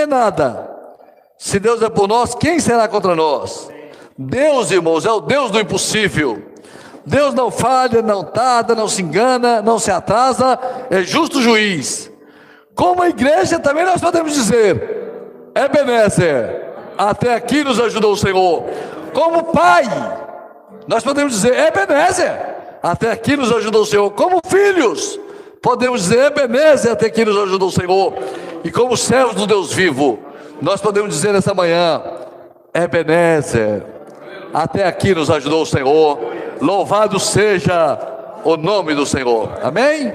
é nada. Se Deus é por nós, quem será contra nós? Deus, irmãos, é o Deus do impossível. Deus não falha, não tarda, não se engana, não se atrasa, é justo juiz. Como a igreja também nós podemos dizer, Ebenezer, até aqui nos ajudou o Senhor. Como pai, nós podemos dizer, Ebenezer, até aqui nos ajudou o Senhor. Como filhos, podemos dizer, Ebenezer, até aqui nos ajudou o Senhor. E como servos do Deus vivo, nós podemos dizer nessa manhã, Ebenezer, até aqui nos ajudou o Senhor. Louvado seja o nome do Senhor. Amém?